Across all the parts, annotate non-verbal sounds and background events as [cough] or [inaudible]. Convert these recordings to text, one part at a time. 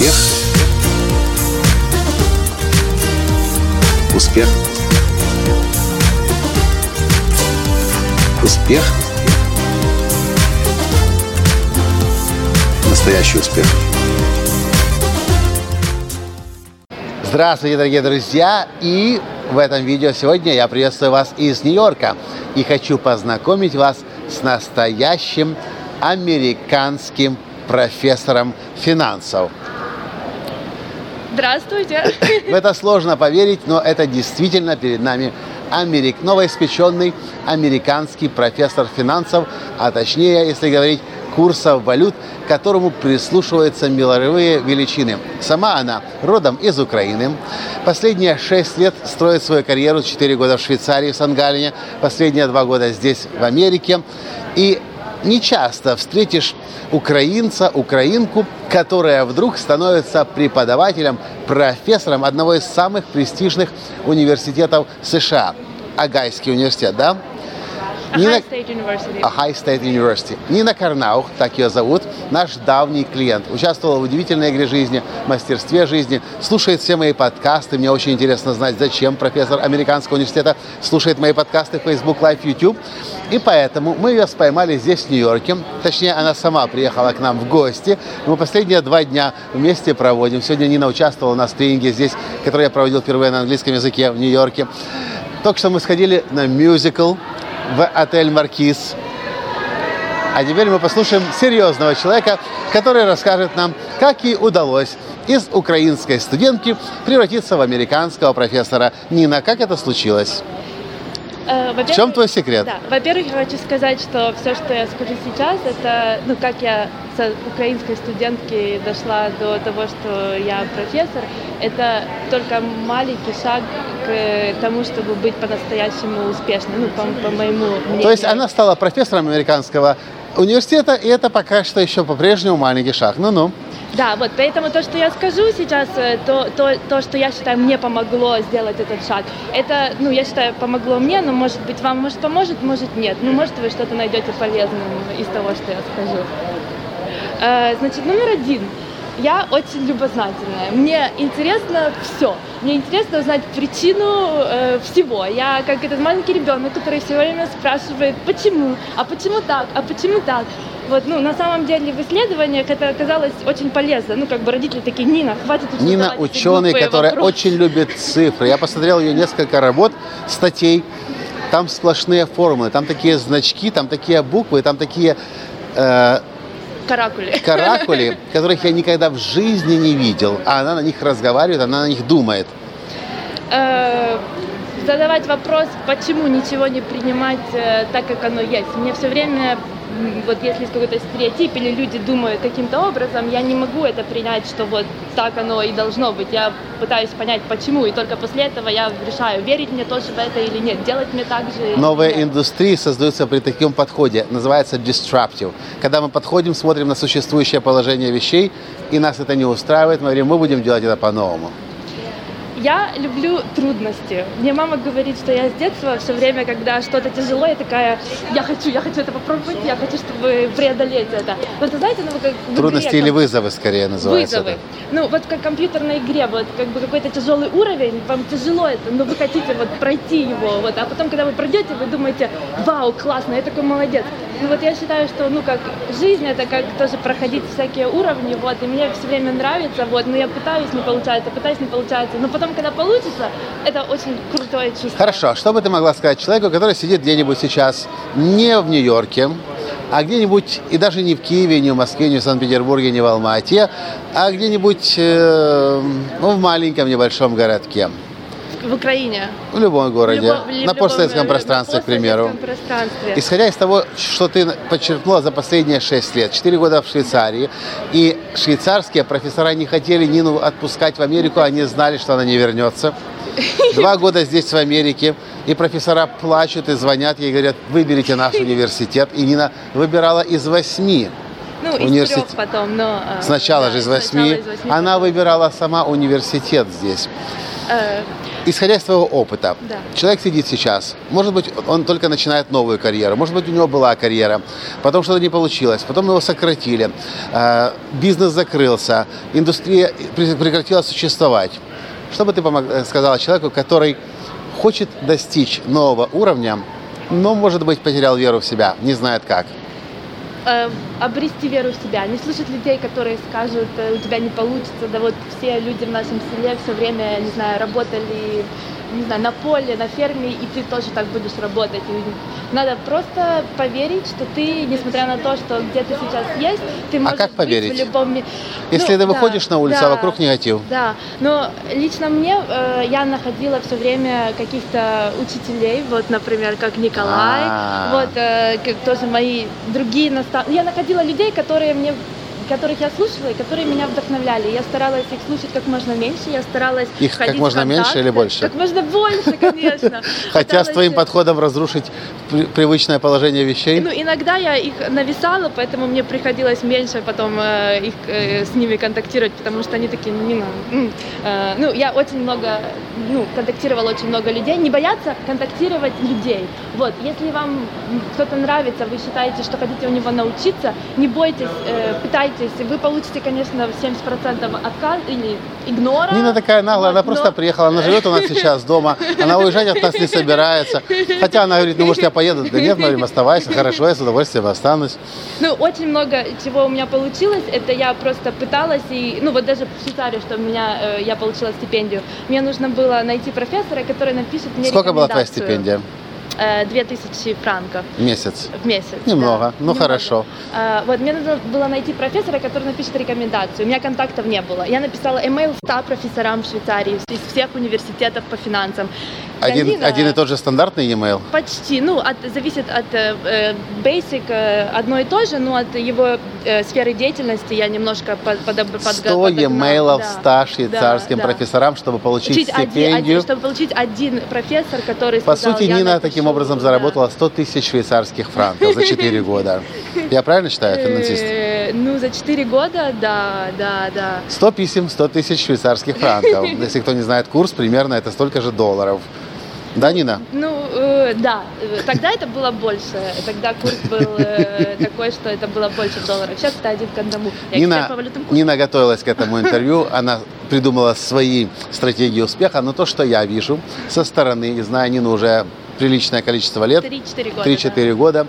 Успех. Успех. Успех. Настоящий успех. Здравствуйте, дорогие друзья! И в этом видео сегодня я приветствую вас из Нью-Йорка и хочу познакомить вас с настоящим американским профессором финансов. Здравствуйте. В это сложно поверить, но это действительно перед нами Америк, новоиспеченный американский профессор финансов, а точнее, если говорить, курсов валют, к которому прислушиваются мировые величины. Сама она родом из Украины. Последние шесть лет строит свою карьеру, четыре года в Швейцарии, в Сан-Галине, последние два года здесь, в Америке. И не часто встретишь украинца, украинку, которая вдруг становится преподавателем, профессором одного из самых престижных университетов США. Агайский университет, да? University. Ohio State University. Нина Карнаух, так ее зовут, наш давний клиент. Участвовала в удивительной игре жизни, мастерстве жизни, слушает все мои подкасты. Мне очень интересно знать, зачем профессор американского университета слушает мои подкасты в Facebook Live, YouTube. И поэтому мы ее споймали здесь, в Нью-Йорке. Точнее, она сама приехала к нам в гости. Мы последние два дня вместе проводим. Сегодня Нина участвовала в тренинге здесь, который я проводил впервые на английском языке в Нью-Йорке. Только что мы сходили на мюзикл в отель «Маркиз». А теперь мы послушаем серьезного человека, который расскажет нам, как ей удалось из украинской студентки превратиться в американского профессора. Нина, как это случилось? Э, В во-первых- чем твой секрет? Да, во-первых, я хочу сказать, что все, что я скажу сейчас, это, ну, как я с украинской студентки дошла до того, что я профессор, это только маленький шаг к тому, чтобы быть по-настоящему успешной, ну, по, по моему мнению. То есть она стала профессором американского университета, и это пока что еще по-прежнему маленький шаг. Ну-ну. Да, вот поэтому то, что я скажу сейчас, э, то, то, то, что я считаю, мне помогло сделать этот шаг, это, ну, я считаю, помогло мне, но, может быть, вам, может, поможет, может, нет. Ну, может, вы что-то найдете полезным из того, что я скажу. Э, Значит, номер один. Я очень любознательная. Мне интересно все. Мне интересно узнать причину э, всего. Я как этот маленький ребенок, который все время спрашивает, почему, а почему так, а почему так. Вот, ну, на самом деле в исследованиях это оказалось очень полезно. Ну, как бы родители такие, Нина, хватит уже Нина ученый, который вопросы». очень любит цифры. Я посмотрел ее несколько работ, статей. Там сплошные формулы, там такие значки, там такие буквы, там такие э, Каракули. каракули, [laughs] которых я никогда в жизни не видел. А она на них разговаривает, она на них думает. Э, задавать вопрос, почему ничего не принимать э, так, как оно есть. Мне все время, вот если есть какой-то стереотип или люди думают каким-то образом, я не могу это принять, что вот так оно и должно быть. Я пытаюсь понять, почему, и только после этого я решаю, верить мне тоже в это или нет, делать мне так же. Новые нет. индустрии создаются при таком подходе. Называется disruptive. Когда мы подходим, смотрим на существующее положение вещей, и нас это не устраивает, мы говорим, мы будем делать это по-новому. Я люблю трудности. Мне мама говорит, что я с детства все время, когда что-то тяжело, я такая, я хочу, я хочу это попробовать, я хочу, чтобы преодолеть это. Но это, знаете, ну, как в Трудности игре, или вызовы, скорее называется вызовы. это. Ну, вот как в компьютерной игре, вот как бы какой-то тяжелый уровень, вам тяжело это, но вы хотите вот пройти его, вот, а потом, когда вы пройдете, вы думаете, вау, классно, я такой молодец. Ну вот я считаю, что, ну, как жизнь, это как тоже проходить всякие уровни, вот, и мне все время нравится, вот, но я пытаюсь, не получается, пытаюсь, не получается, но потом, когда получится, это очень крутое чувство. Хорошо, что бы ты могла сказать человеку, который сидит где-нибудь сейчас не в Нью-Йорке, а где-нибудь, и даже не в Киеве, не в Москве, не в Санкт-Петербурге, не в Алмате, а где-нибудь э, ну, в маленьком небольшом городке, В Украине. в любом городе, В любом- в на любом, постсоветском э, пространстве, на к примеру. пространстве. Исходя из того, что ты подчеркнула за последние 6 лет, 4 года в Швейцарии, и швейцарские профессора не хотели Нину отпускать в Америку, они знали, что она не вернется. Два года здесь, в Америке, и профессора плачут и звонят ей, говорят, выберите наш [laughs] университет. И Нина выбирала из восьми. Ну, из университет- трех потом, но... э, Сначала да, же из восьми. из Она выбирала сама университет здесь. Э, исходя из своего опыта, Да. человек сидит сейчас, может быть, он только начинает новую карьеру, может быть, у него была карьера, потом что-то не получилось, потом его сократили, э, бизнес закрылся, индустрия пре- прекратила существовать. Что бы ты помог- э, сказала человеку, который хочет достичь нового уровня, но, может быть, потерял веру в себя, не знает как? Э, обрести веру в себя, не слушать людей, которые скажут, э, у тебя не получится, да вот все люди в нашем селе все время, не знаю, работали, не знаю, на поле, на ферме, и ты тоже так будешь работать. И надо просто поверить, что ты, несмотря на то, что где ты сейчас есть, ты можешь как быть поверить? в любом ми- Если Ну, ты да, выходишь на улицу, а да. вокруг негатив. Да, но лично мне э, я находила все время каких-то учителей, вот, например, как Николай, А. вот э, как тоже мои другие наставники. Я находила людей, которые мне которых я слушала и которые меня вдохновляли. Я старалась их слушать как можно меньше, я старалась Их как можно меньше контакты. или больше? Как можно больше, конечно. [laughs] Хотя с твоим подходом разрушить при- привычное положение вещей. ну, иногда я их нависала, поэтому мне приходилось меньше потом э, их, э, с ними контактировать, потому что они такие, ну, м, э, ну, я очень много, ну, контактировала очень много людей. Не бояться контактировать людей. Вот, если вам кто-то нравится, вы считаете, что хотите у него научиться, не бойтесь, пытайтесь. Вы получите, конечно, 70% отказ или игнора. Нина такая наглая, она Вот, просто но- приехала, она живет у нас сейчас дома, она уезжать от нас не собирается. Хотя она говорит, ну может я поеду, да нет, мы говорим, оставайся, хорошо, я с удовольствием останусь. Ну, очень много чего у меня получилось. Это я просто пыталась, и, ну, вот даже в Швейцарии, что у меня, э, я получила стипендию. Мне нужно было найти профессора, который напишет мне Сколько была твоя стипендия? Э, 2000 франков в Месяц. в месяц. Немного, да, ну немного. хорошо. А, вот, мне нужно было найти профессора, который напишет рекомендацию. У меня контактов не было. Я написала email 100 профессорам в Швейцарии из всех университетов по финансам. Один, Галина- один и тот же стандартный e-mail? Почти, ну, от, зависит от э, э, basic э, одно и то же, но от его э, сферы деятельности я немножко под, подоб, подго- 100 подогнала, емейлов да. 100 швейцарским Да, да. профессорам, чтобы получить Учить один, стипендию. один- чтобы получить один профессор, который По сказал, сути, «Я Нина напишу». таким образом Да. заработала 100 тысяч швейцарских франков за 4 [laughs] года. Я правильно считаю, финансист? Э, Ну, за 4 года, да, да, да. 100 писем, 100 тысяч швейцарских франков. [laughs] Если кто не знает курс, примерно это столько же долларов. Да, Нина? Ну, э, да, тогда это было больше. Тогда курс был э, [laughs] такой, что это было больше долларов. Сейчас это один к одному. Я Нина, по. Нина готовилась к этому интервью, она придумала свои стратегии успеха, но то, что я вижу со стороны, и знаю Нину уже приличное количество лет, 3-4 года. 3-4 года,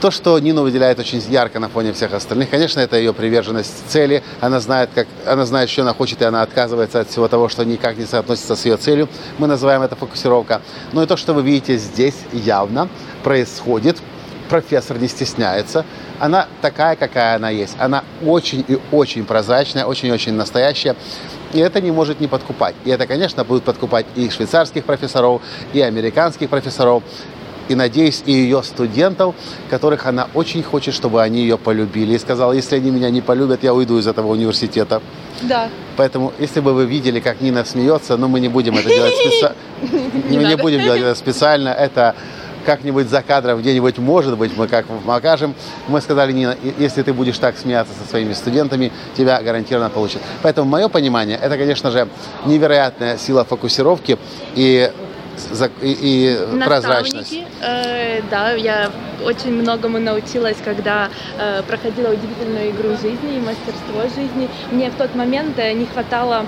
то, что Нину выделяет очень ярко на фоне всех остальных, конечно, это ее приверженность цели. Она знает, как, она знает, что она хочет, и она отказывается от всего того, что никак не соотносится с ее целью. Мы называем это фокусировка. Но и то, что вы видите здесь, явно происходит. Профессор не стесняется. Она такая, какая она есть. Она очень и очень прозрачная, очень и очень настоящая. И это не может не подкупать. И это, конечно, будет подкупать и швейцарских профессоров, и американских профессоров, и, надеюсь, и ее студентов, которых она очень хочет, чтобы они ее полюбили. И сказала, если они меня не полюбят, я уйду из этого университета. Да. Поэтому, если бы вы видели, как Нина смеется, но мы не будем это делать специально. [laughs] Мы не будем делать это специально. Это как-нибудь за кадром, где-нибудь, может быть, мы как покажем. Мы сказали, Нина, если ты будешь так смеяться со своими студентами, тебя гарантированно получат. Поэтому мое понимание, это, конечно же, невероятная сила фокусировки и, и- и прозрачность. Э, да, я очень многому научилась, когда э, проходила удивительную игру жизни и мастерство жизни. Мне в тот момент э, не хватало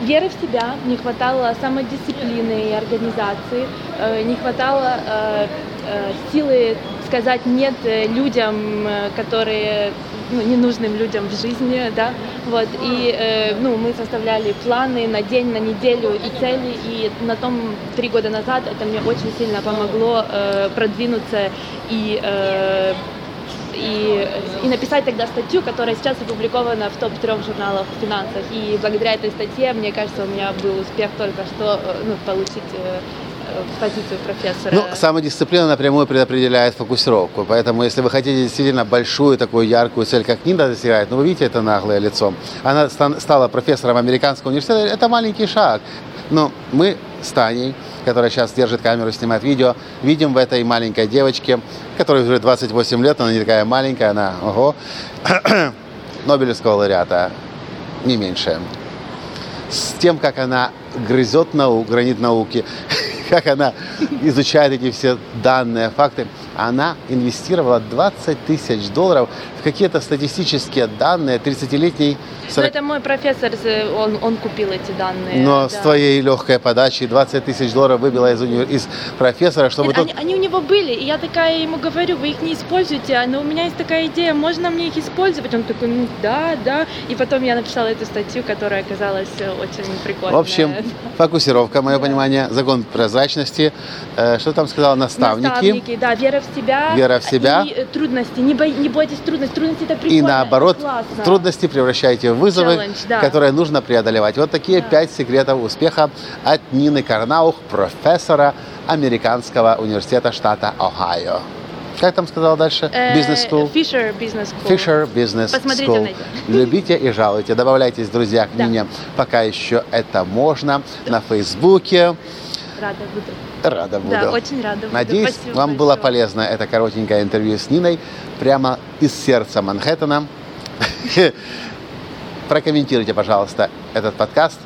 веры в себя, не хватало самодисциплины и организации, э, не хватало э, э, силы сказать нет людям, которые ну, ненужным людям в жизни, да, вот, и, ну, мы составляли планы на день, на неделю и цели, и на том три года назад это мне очень сильно помогло продвинуться и написать тогда статью, которая сейчас опубликована в топ-трех журналах в финансах. И благодаря этой статье, мне кажется, у меня был успех только что э, ну, получить э, э, позицию профессора. Ну, самодисциплина напрямую предопределяет фокусировку. Поэтому, если вы хотите действительно большую такую яркую цель, как Нина достигает, ну, вы видите это наглое лицо. Она стан- стала профессором американского университета. Это маленький шаг. Но мы с Таней, которая сейчас держит камеру, снимает видео, видим в этой маленькой девочке, которой уже 28 лет, она не такая маленькая, она, ого, [coughs] Нобелевского лауреата, не меньше с тем, как она грызет нау, гранит науки, [laughs] как она изучает эти все данные, факты. Она инвестировала 20 тысяч долларов какие-то статистические данные 30-летней Ну, 40 это мой профессор, э, он, он купил эти данные. но да. с твоей легкой подачей 20 тысяч долларов выбила из, универ- из профессора, чтобы Нет, тот... они, они у него были, и я такая ему говорю, вы их не используете, а, но у меня есть такая идея, можно мне их использовать? Он такой, ну да, да. И потом я написала эту статью, которая оказалась э, очень прикольная. В общем, [laughs] фокусировка, мое понимание, закон прозрачности. Э, Что там сказала? Наставники. Наставники, да, вера в себя. Вера в себя. И э, трудности. Не, бой- не бойтесь трудностей. Трудности это прикольно. И наоборот, классно. трудности превращайте в вызовы, Челлендж, да. которые нужно преодолевать. Вот такие Да. пять секретов успеха от Нины Карнаух, профессора Американского университета штата Ohio. Как там сказала дальше? Э, Бизнес School. Fisher Business School. Fisher Business Посмотрите School. [laughs] Любите и жалуйте. Добавляйтесь, друзья, к Да. Нине, пока еще это можно. На Фейсбуке. Рада буду. Рада буду. Да, очень рада буду. Надеюсь, Спасибо вам было большое. полезно это коротенькое интервью с Ниной прямо из сердца Манхэттена. [laughs] Прокомментируйте, пожалуйста, этот подкаст.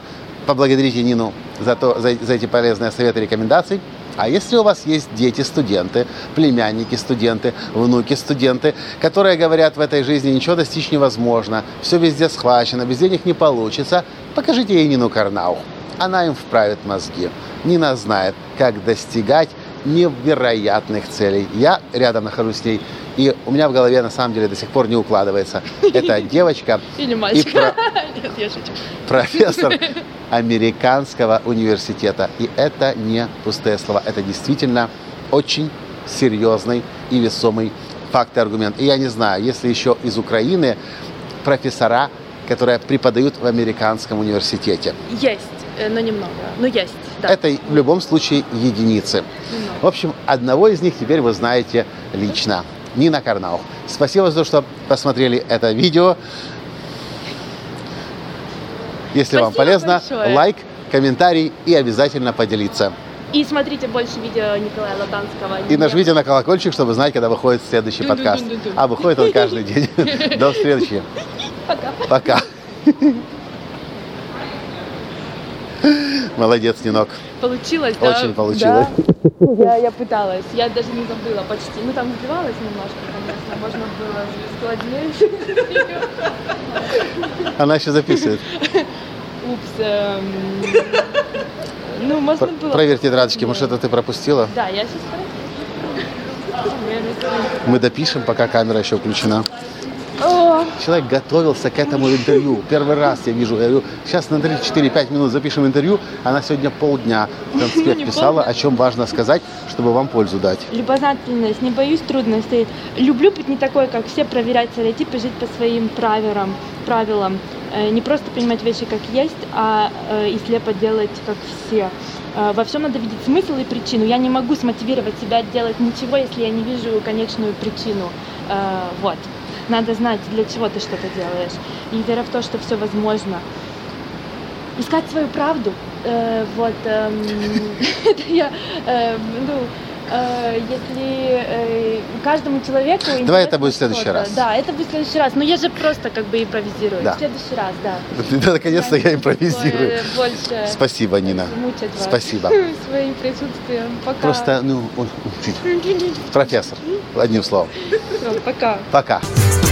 Поблагодарите Нину за, то, за, за эти полезные советы и рекомендации. А если у вас есть дети, студенты, племянники, студенты, внуки, студенты, которые говорят в этой жизни ничего достичь невозможно, все везде схвачено, без денег не получится, покажите ей Нину Карнаух. Она им вправит мозги. Нина знает, как достигать невероятных целей. Я рядом нахожусь с ней, и у меня в голове на самом деле до сих пор не укладывается. Это [laughs] девочка Или мальчик. про- [laughs] Нет, я шучу. профессор [laughs] американского университета. И это не пустые слова, это действительно очень серьезный и весомый факт и аргумент. И я не знаю, если еще из Украины профессора, которые преподают в американском университете. Есть, но немного. Ну, есть, да. Это в любом случае единицы. Немного. В общем, одного из них теперь вы знаете лично. Нина Карнаух. Спасибо за то, что посмотрели это видео. Если вам Спасибо полезно, большое. лайк, комментарий и обязательно поделиться. И смотрите больше видео Николая Латанского. И нажмите на колокольчик, чтобы знать, когда выходит следующий подкаст. А выходит он каждый день. [laughs] До встречи. Пока. Пока. Молодец, Нинок. Получилось, да? Очень получилось. Да. Я, я пыталась. Я даже не забыла почти. Ну, там сбивалась немножко, конечно. Можно было складнее. Она еще записывает. Упс. эм, Ну, можно Пр- было... Проверь тетрадочки, может, это ты пропустила? Да, я сейчас Мы допишем, пока камера еще включена. О, Человек готовился к этому интервью. Первый раз я вижу. Я говорю, сейчас на 3-4-5 минут запишем интервью. Она сегодня полдня конспект писала, о чем важно сказать, чтобы вам пользу дать. Любознательность, не боюсь трудностей. Люблю быть не такой, как все, проверять стереотипы, жить по своим правилам. правилам. Э, Не просто принимать вещи как есть, а э, и слепо делать как все. Э, Во всем надо видеть смысл и причину. Я не могу смотивировать себя делать ничего, если я не вижу конечную причину. Вот. Надо знать, для чего ты что-то делаешь. И вера в то, что все возможно. Искать свою правду. Э, вот. эм, [laughs] это я, э, ну, э, если э, каждому человеку... Давай это будет в следующий раз. Да, это будет в следующий раз. Но я же просто как бы импровизирую. Да. В следующий раз, да. Наконец-то я импровизирую. Больше Спасибо, Нина. Спасибо. [laughs] своим присутствием. Пока. Просто, ну, профессор, одним словом. Пока. Пока.